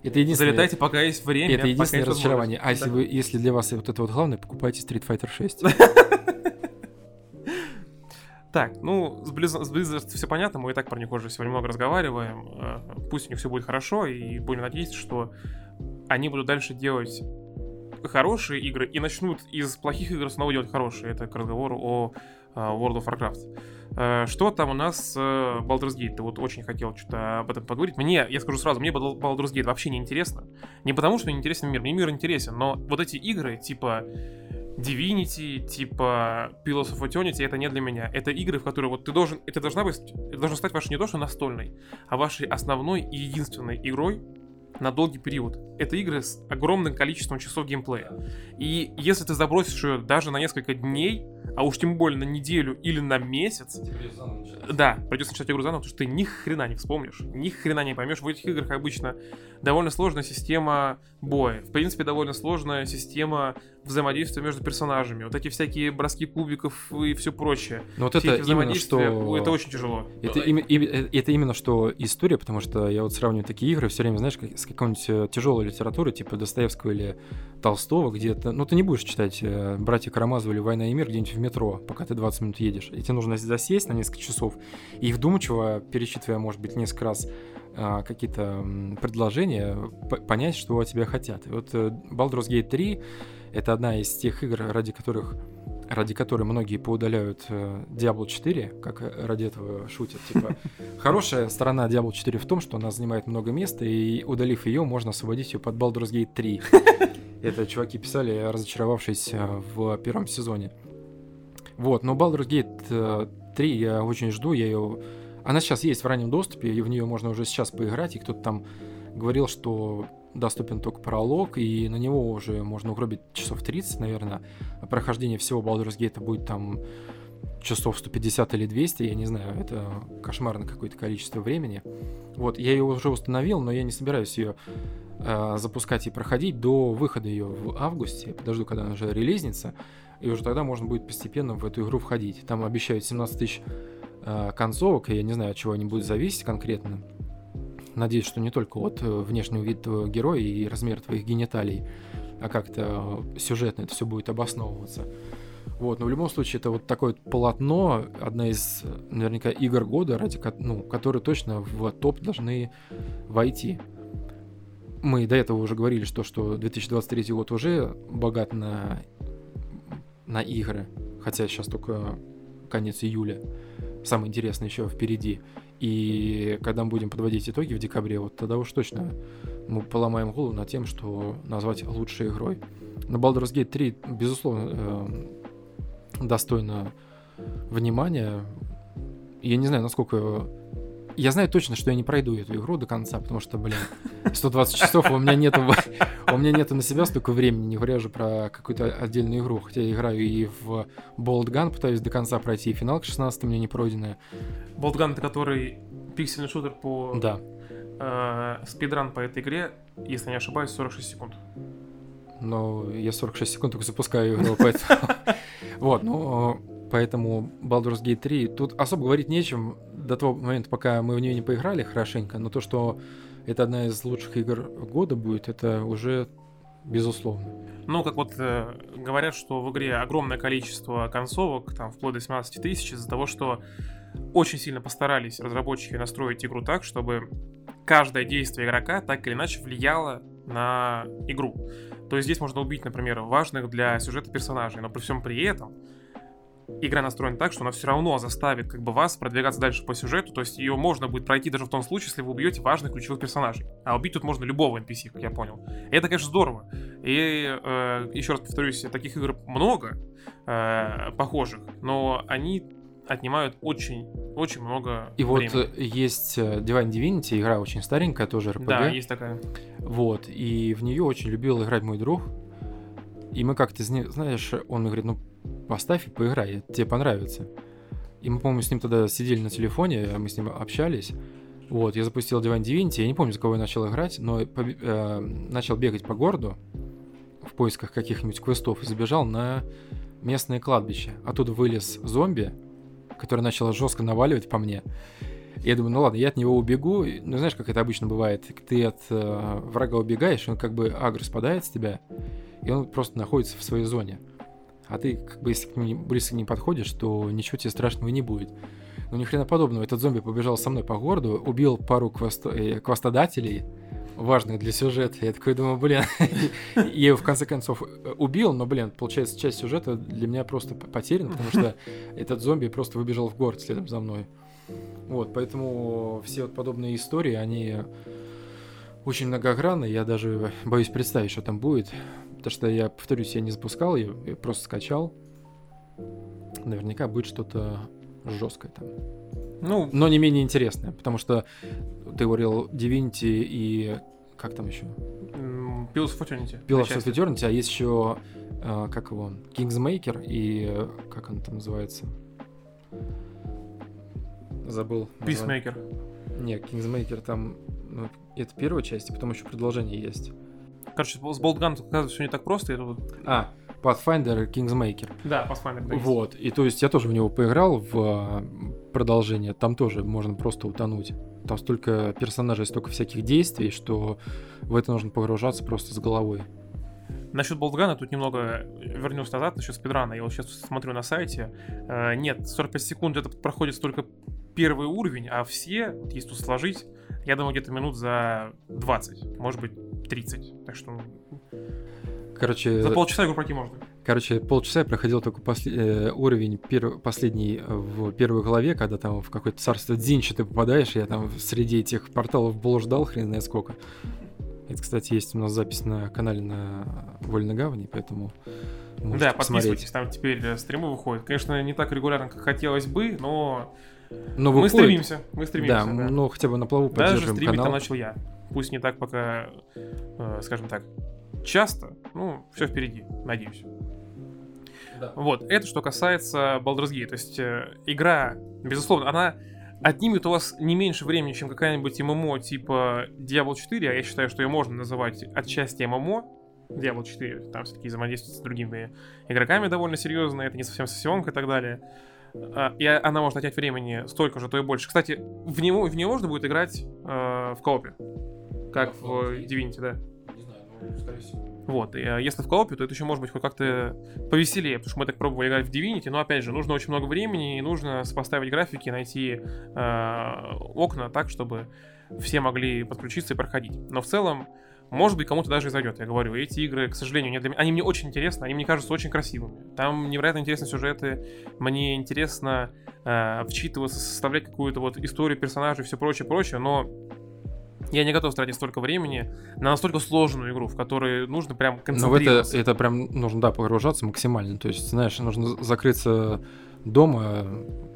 Это единственное... Залетайте, пока есть время. Это единственное разочарование. А да. если, вы, если для вас вот это вот главное, покупайте Street Fighter 6. Так, ну, с Blizzard, с Blizzard все понятно, мы и так про них уже сегодня много разговариваем. Э, Пусть у них все будет хорошо, и будем надеяться, что они будут дальше делать хорошие игры и начнут из плохих игр снова делать хорошие. Это к разговору о э, World of Warcraft. Э, Что там у нас с Baldur's Gate? Ты вот очень хотел что-то об этом поговорить. Мне, я скажу сразу, мне Bal- Baldur's Gate вообще не интересно. Не потому, что не интересен мир, мне мир интересен, но вот эти игры, типа Divinity, типа Pillars of Eternity, это не для меня. Это игры, в которые вот ты должен, это должна быть, это должно стать вашей не то что настольной, а вашей основной и единственной игрой на долгий период. Это игры с огромным количеством часов геймплея. И если ты забросишь ее даже на несколько дней, а уж тем более на неделю или на месяц, да, придется начать игру заново, потому что ты ни хрена не вспомнишь, ни хрена не поймешь. В этих играх обычно довольно сложная система боя. В принципе, довольно сложная система взаимодействия между персонажами. Вот эти всякие броски кубиков и все прочее. Ну вот Все это именно что... Это очень тяжело. Это, ими- ими- э, это именно что история, потому что я вот сравниваю такие игры все время, знаешь, как- с какой-нибудь тяжелой литературой, типа Достоевского или Толстого, где то ну ты не будешь читать э, «Братья Карамазовы» или «Война и мир» где-нибудь в метро, пока ты 20 минут едешь. И тебе нужно засесть на несколько часов и вдумчиво, перечитывая, может быть, несколько раз какие-то м, предложения, понять, что от тебя хотят. И вот э, Baldur's Gate 3 — это одна из тех игр, ради которых ради которой многие поудаляют э, Diablo 4, как э, ради этого шутят. Типа, хорошая сторона Diablo 4 в том, что она занимает много места, и удалив ее, можно освободить ее под Baldur's Gate 3. Это чуваки писали, разочаровавшись в первом сезоне. Вот, но Baldur's Gate э, 3 я очень жду, я ее... Она сейчас есть в раннем доступе, и в нее можно уже сейчас поиграть, и кто-то там говорил, что доступен только пролог, и на него уже можно угробить часов 30, наверное. А прохождение всего Baldur's Gate будет там часов 150 или 200, я не знаю, это кошмарное какое-то количество времени. Вот, я ее уже установил, но я не собираюсь ее э, запускать и проходить до выхода ее в августе. Подожду, когда она уже релизнится, и уже тогда можно будет постепенно в эту игру входить. Там обещают 17 тысяч концовок, и я не знаю, от чего они будут зависеть конкретно. Надеюсь, что не только от э, внешнего вида героя и размера твоих гениталий, а как-то э, сюжетно это все будет обосновываться. Вот, но в любом случае это вот такое полотно, одна из э, наверняка игр года, ради ну, которые точно в топ должны войти. Мы до этого уже говорили, что, что 2023 год уже богат на, на игры, хотя сейчас только конец июля. Самое интересное еще впереди. И когда мы будем подводить итоги в декабре, вот тогда уж точно мы поломаем голову над тем, что назвать лучшей игрой. Но Baldur's Gate 3, безусловно, э, достойно внимания. Я не знаю, насколько... Я знаю точно, что я не пройду эту игру до конца, потому что, блин, 120 часов у меня нету, у меня нету на себя столько времени, не говоря же про какую-то отдельную игру. Хотя я играю и в Bolt Gun, пытаюсь до конца пройти, и финал к 16 у меня не пройденная. Болтган, это который пиксельный шутер по... Да. э, спидран по этой игре, если не ошибаюсь, 46 секунд. но я 46 секунд только запускаю игру, поэтому... Вот, ну, поэтому Baldur's Gate 3, тут особо говорить нечем до того момента, пока мы в нее не поиграли хорошенько, но то, что это одна из лучших игр года будет, это уже безусловно. Ну, как вот э, говорят, что в игре огромное количество концовок, там, вплоть до 17 тысяч, из-за того, что очень сильно постарались разработчики настроить игру так, чтобы каждое действие игрока так или иначе влияло на игру. То есть здесь можно убить, например, важных для сюжета персонажей, но при всем при этом игра настроена так, что она все равно заставит как бы вас продвигаться дальше по сюжету, то есть ее можно будет пройти даже в том случае, если вы убьете важных ключевых персонажей. А убить тут можно любого NPC, как я понял. И это, конечно, здорово. И э, еще раз повторюсь, таких игр много э, похожих, но они отнимают очень, очень много И вот времени. э, есть э, Divine Divinity, игра очень старенькая, тоже RPG. Да, есть такая. Вот, и в нее очень любил играть мой друг. И мы как-то, знаешь, он говорит, ну, поставь и поиграй, тебе понравится. И мы, по-моему, с ним тогда сидели на телефоне, мы с ним общались. Вот, я запустил Divine Divinity, я не помню, за кого я начал играть, но побе- э, начал бегать по городу в поисках каких-нибудь квестов и забежал на местное кладбище. Оттуда вылез зомби, который начал жестко наваливать по мне. Я думаю, ну ладно, я от него убегу. Ну, знаешь, как это обычно бывает. Ты от э, врага убегаешь, он как бы агро спадает с тебя, и он просто находится в своей зоне. А ты, как бы, если к ним близко не подходишь, то ничего тебе страшного не будет. Но ни хрена подобного. Этот зомби побежал со мной по городу, убил пару квест... э, квестодателей, важных для сюжета. Я такой думаю, блин, я его в конце концов э, убил, но, блин, получается, часть сюжета для меня просто потеряна, потому что этот зомби просто выбежал в город следом за мной. Вот, поэтому все вот подобные истории, они очень многогранны. Я даже боюсь представить, что там будет. Потому что я, повторюсь, я не запускал ее, я просто скачал. Наверняка будет что-то жесткое там. Ну, Но не менее интересное, потому что ты говорил Divinity и как там еще? Pillars of Eternity. Pillars of. Eternity, а есть еще, э, как его, Kingsmaker и э, как он там называется? Забыл. Peacemaker. Не, Kingsmaker там, ну, это первая часть, и потом еще продолжение есть. Короче, с Болтган, оказывается, все не так просто. Это вот... А, Pathfinder Kingsmaker. Да, Pathfinder. да. Вот, и то есть я тоже в него поиграл в а, продолжение, там тоже можно просто утонуть. Там столько персонажей, столько всяких действий, что в это нужно погружаться просто с головой. Насчет Болтгана тут немного вернусь назад, насчет спидрана. Я вот сейчас смотрю на сайте. Э, нет, 45 секунд это проходит только первый уровень, а все, если тут сложить, я думаю, где-то минут за 20, может быть, 30. Так что Короче, за полчаса игру пройти можно. короче, полчаса я проходил только после- э, уровень перв- последний э, в первой главе, когда там в какое-то царство Дзинчи ты попадаешь, я там среди этих порталов блуждал хрен знает сколько. Это, кстати, есть у нас запись на канале на Вольной Гавани, поэтому можете да, посмотреть. подписывайтесь, там теперь э, стримы выходят. Конечно, не так регулярно, как хотелось бы, но Но мы стремимся. Мы стремимся. Да, да. ну хотя бы на плаву Даже поддерживаем стримить канал. там начал я. Пусть не так пока, э, скажем так, часто, ну, все впереди, надеюсь. Вот, это что касается Baldur's Gate. То есть э, игра, безусловно, она отнимет у вас не меньше времени, чем какая-нибудь ММО типа Diablo 4, а я считаю, что ее можно называть отчасти ММО. Diablo 4, там все-таки взаимодействие с другими игроками довольно серьезно, это не совсем сессионка и так далее. А, И она может отнять времени столько же, то и больше. Кстати, в него, в нее можно будет играть э, в коопе, как в Divinity, да. Вот, и э, если в коопе, то это еще может быть хоть как-то повеселее, потому что мы так пробовали играть в Divinity, но опять же, нужно очень много времени, и нужно сопоставить графики, найти э, окна так, чтобы все могли подключиться и проходить. Но в целом, может быть, кому-то даже и зайдет. Я говорю, эти игры, к сожалению, не для меня. Они мне очень интересны, они мне кажутся очень красивыми. Там невероятно интересные сюжеты. Мне интересно э, вчитываться, составлять какую-то вот историю персонажей, все прочее, прочее, но я не готов тратить столько времени на настолько сложную игру, в которой нужно прям Ну, в это, концентрироваться. это прям нужно, да, погружаться максимально. То есть, знаешь, нужно закрыться дома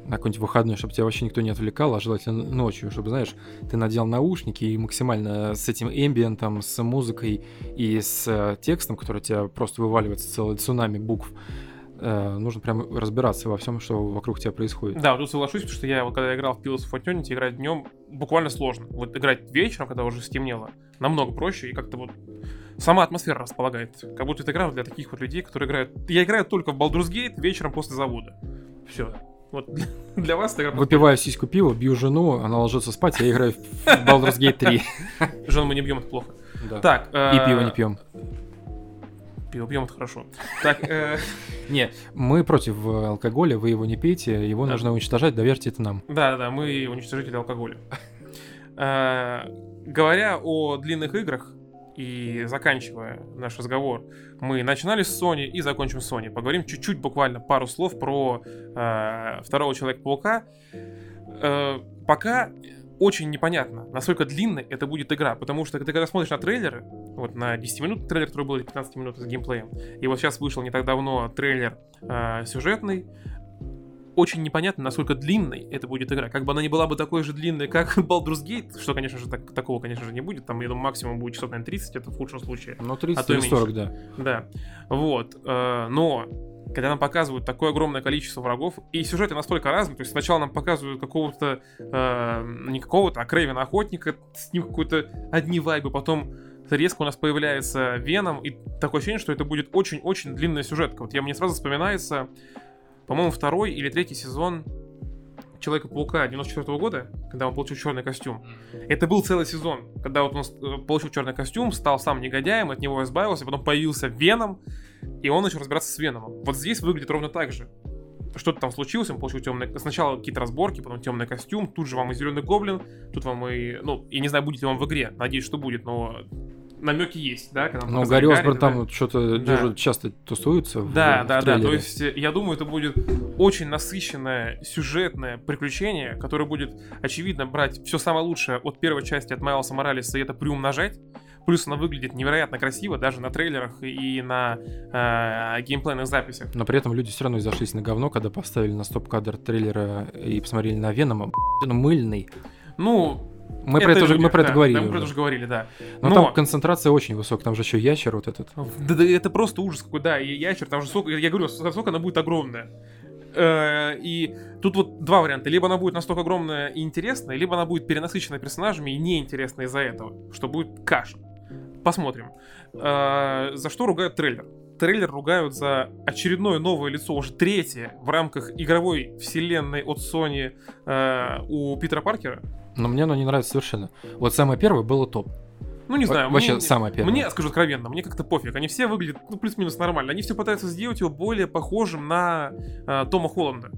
на какой-нибудь выходной, чтобы тебя вообще никто не отвлекал, а желательно ночью, чтобы, знаешь, ты надел наушники и максимально с этим эмбиентом, с музыкой и с текстом, который у тебя просто вываливается целый цунами букв, э, нужно прям разбираться во всем, что вокруг тебя происходит. Да, вот тут соглашусь, потому что я вот когда играл в Pillars of Eternity, играть днем буквально сложно. Вот играть вечером, когда уже стемнело, намного проще, и как-то вот сама атмосфера располагает. Как будто это игра для таких вот людей, которые играют... Я играю только в Baldur's Gate вечером после завода. Все. Вот для, вас это. Выпиваю сиську пива, бью жену, она ложится спать, я играю в Baldur's Gate 3. Жен мы не бьем, это плохо. Да. Так. э, И пиво не пьем. Пиво пьем, это хорошо. Так, э, Не, мы против э, алкоголя, вы его не пейте, его Да. нужно уничтожать, доверьте это нам. Да-да-да, мы уничтожители алкоголя. Э, Говоря о длинных играх и заканчивая наш разговор, мы начинали с Sony и закончим с Sony. Поговорим чуть-чуть, буквально пару слов про э, второго Человека-паука. Э, пока очень непонятно, насколько длинной это будет игра, потому что ты когда смотришь на трейлеры, вот на 10 минут трейлер, который был или 15 минут с геймплеем, и вот сейчас вышел не так давно трейлер э, сюжетный, очень непонятно, насколько длинной это будет игра. Как бы она не была бы такой же длинной, как Baldur's Gate, что, конечно же, так- такого, конечно же, не будет. Там, я думаю, максимум будет часов, наверное, 30, это в худшем случае. Ну, 30 А то и или 40, да. Да. Вот. э, Но когда нам показывают такое огромное количество врагов, и сюжеты настолько разные, то есть сначала нам показывают какого-то, э, не какого-то, а Крейвена Охотника, с ним какой-то одни вайбы, потом резко у нас появляется Веном, и такое ощущение, что это будет очень-очень длинная сюжетка. Вот я мне сразу вспоминается, по-моему, второй или третий сезон Человека-паука 94 года, когда он получил черный костюм. Это был целый сезон, когда вот он э, получил черный костюм, стал сам негодяем, от него избавился, потом появился Веном, и он начал разбираться с Веномом. Вот здесь выглядит ровно так же. Что-то там случилось, он получил темный... Сначала какие-то разборки, потом темный костюм, тут же вам и зеленый гоблин, тут вам и... Ну, я не знаю, будет ли он в игре, надеюсь, что будет, но намеки есть, да? Когда ну, Гарри Осборн там да. что-то да. часто тусуется. Да, в, да, в да. То есть, я думаю, это будет очень насыщенное сюжетное приключение, которое будет, очевидно, брать все самое лучшее от первой части, от Майлса Моралеса, и это приумножать. Плюс она выглядит невероятно красиво, даже на трейлерах и на э, геймплейных записях. Но при этом люди все равно изошлись на говно, когда поставили на стоп-кадр трейлера и посмотрели на Венома. Он мыльный. Ну, мы, про это, уже, мы про это говорили. Да, мы про это уже говорили, да. Но, Но там концентрация очень высокая, там же еще ящер вот этот. Да, да это просто ужас какой, да, и ящер, там же сок, я говорю, сок она будет огромная. Э, и тут вот два варианта. Либо она будет настолько огромная и интересная, либо она будет перенасыщена персонажами и неинтересна из-за этого, что будет каша. Посмотрим. Э, за что ругают трейлер? трейлер ругают за очередное новое лицо, уже третье в рамках игровой вселенной от Sony э, у Питера Паркера. Но мне оно не нравится совершенно. Вот самое первое было топ. Ну, не знаю. Вообще, мне, самое первое. Мне, скажу откровенно, мне как-то пофиг. Они все выглядят, ну, плюс-минус нормально. Они все пытаются сделать его более похожим на э, Тома Холланда.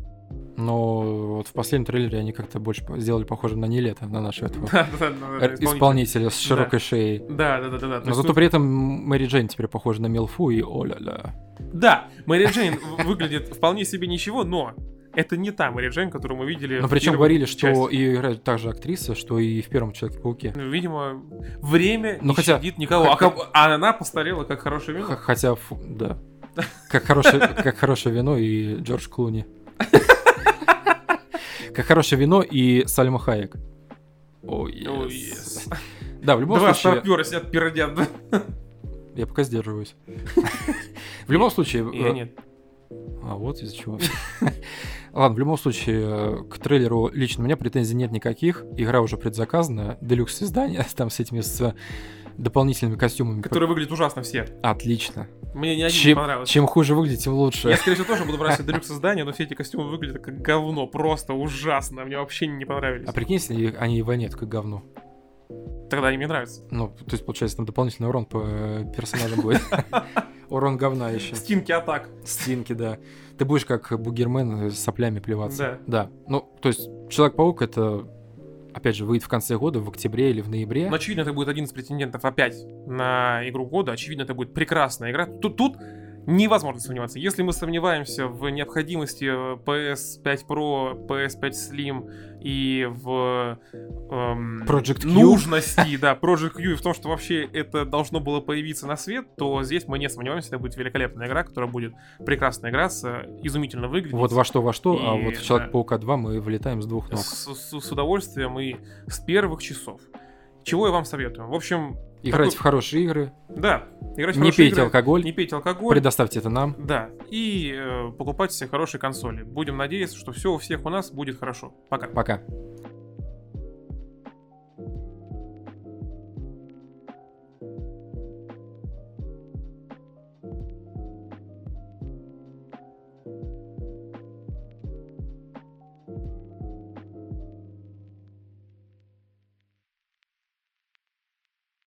Но вот в последнем трейлере они как-то больше сделали похожим на Нелета, на нашего этого исполнителя с широкой шеей. Да, да, да, да. Но зато при этом Мэри Джейн теперь похожа на Мелфу и о-ля-ля. Да, Мэри Джейн выглядит вполне себе ничего, но это не та Мэри Джейн, которую мы видели Но причем говорили, что и играет та же актриса, что и в первом Человеке-пауке. Ну, видимо, время ну, не хотя, щадит никого. Х- а, а она постарела как хорошее вино. Хотя, да. Как хорошее, как хорошее вино и Джордж Клуни. Как хорошее вино и Сальма Хайек. О, oh, yes. Да, в любом Два случае... Два сидят пердят, да? Я пока сдерживаюсь. В любом случае... Я нет. А вот из-за чего. Ладно, в любом случае, к трейлеру лично у меня претензий нет никаких. Игра уже предзаказана, делюкс издание, там с этими с дополнительными костюмами. Которые выглядят ужасно все. Отлично. Мне ни один чем, не понравился. Чем хуже выглядит, тем лучше. Я, скорее всего, тоже буду брать делюкс издание, но все эти костюмы выглядят как говно. Просто ужасно. Мне вообще не понравились. А прикинь, если они и вонят как говно. Тогда они мне нравятся. Ну, то есть, получается, там дополнительный урон по э, персонажам будет. Урон говна еще. Стинки атак. Стинки, да. Ты будешь как бугермен с соплями плеваться. Да. Да. Ну, то есть, Человек-паук это опять же, выйдет в конце года, в октябре или в ноябре. Но, очевидно, это будет один из претендентов опять на игру года. Очевидно, это будет прекрасная игра. Тут, тут невозможно сомневаться. Если мы сомневаемся в необходимости PS5 Pro, PS5 Slim и в эм, Project Q. нужности, да, Project Q и в том, что вообще это должно было появиться на свет, то здесь мы не сомневаемся, это будет великолепная игра, которая будет прекрасная игра, с, изумительно выглядеть. Вот во что во что, а и, а вот в Человек-паука 2 мы вылетаем с двух ног. С, с, с удовольствием и с первых часов. Чего я вам советую? В общем, Играть такой... в хорошие игры. Да, играть в Не пейте игры, алкоголь. Не пейте алкоголь. Предоставьте это нам. Да. И э, покупайте себе хорошие консоли. Будем надеяться, что все у всех у нас будет хорошо. Пока. Пока.